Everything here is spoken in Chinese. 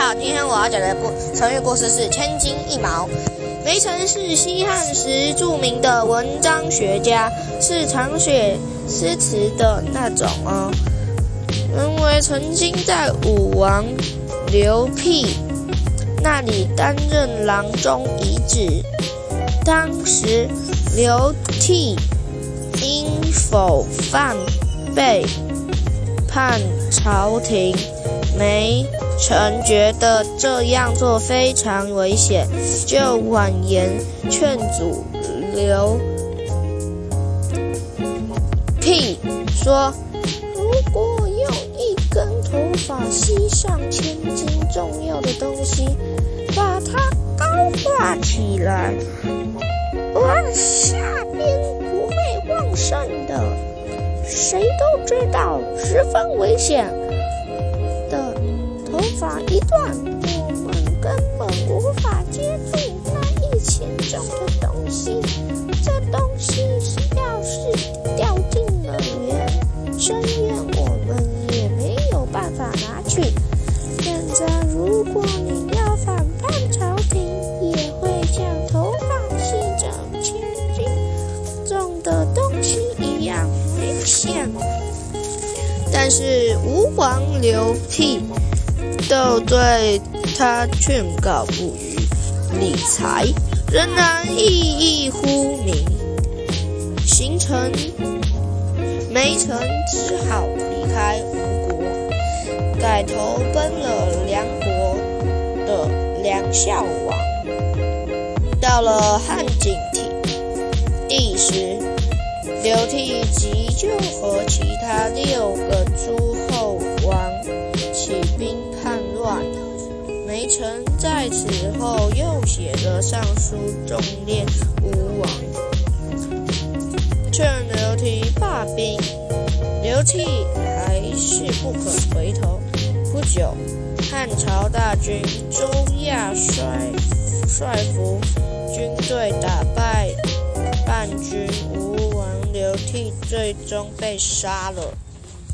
好，今天我要讲的故成语故事是“千金一毛”。梅城是西汉时著名的文章学家，是常写诗词的那种哦。因为曾经在武王刘辟那里担任郎中遗址。当时刘辟因否犯被叛朝廷。梅臣觉得这样做非常危险，就婉言劝阻刘辟说：“如果用一根头发吸上千斤重要的东西，把它高挂起来，往下边不会旺盛的。谁都知道，十分危险的。”头发一断，我们根本无法接住那一千重的东西。这东西要是掉进了渊深渊，我们也没有办法拿去。危险。但是吴王刘辟。都对他劝告不予理财，仍然熠熠乎名。形成梅城只好离开吴国，改投奔了梁国的梁孝王。到了汉景帝第时，刘濞急就和其他六个诸侯王起兵叛乱。梅城在此后又写了上书，重练吴王，劝刘濞罢兵。刘濞还是不肯回头。不久，汉朝大军周亚率率服军队打败叛军吴王刘替，最终被杀了。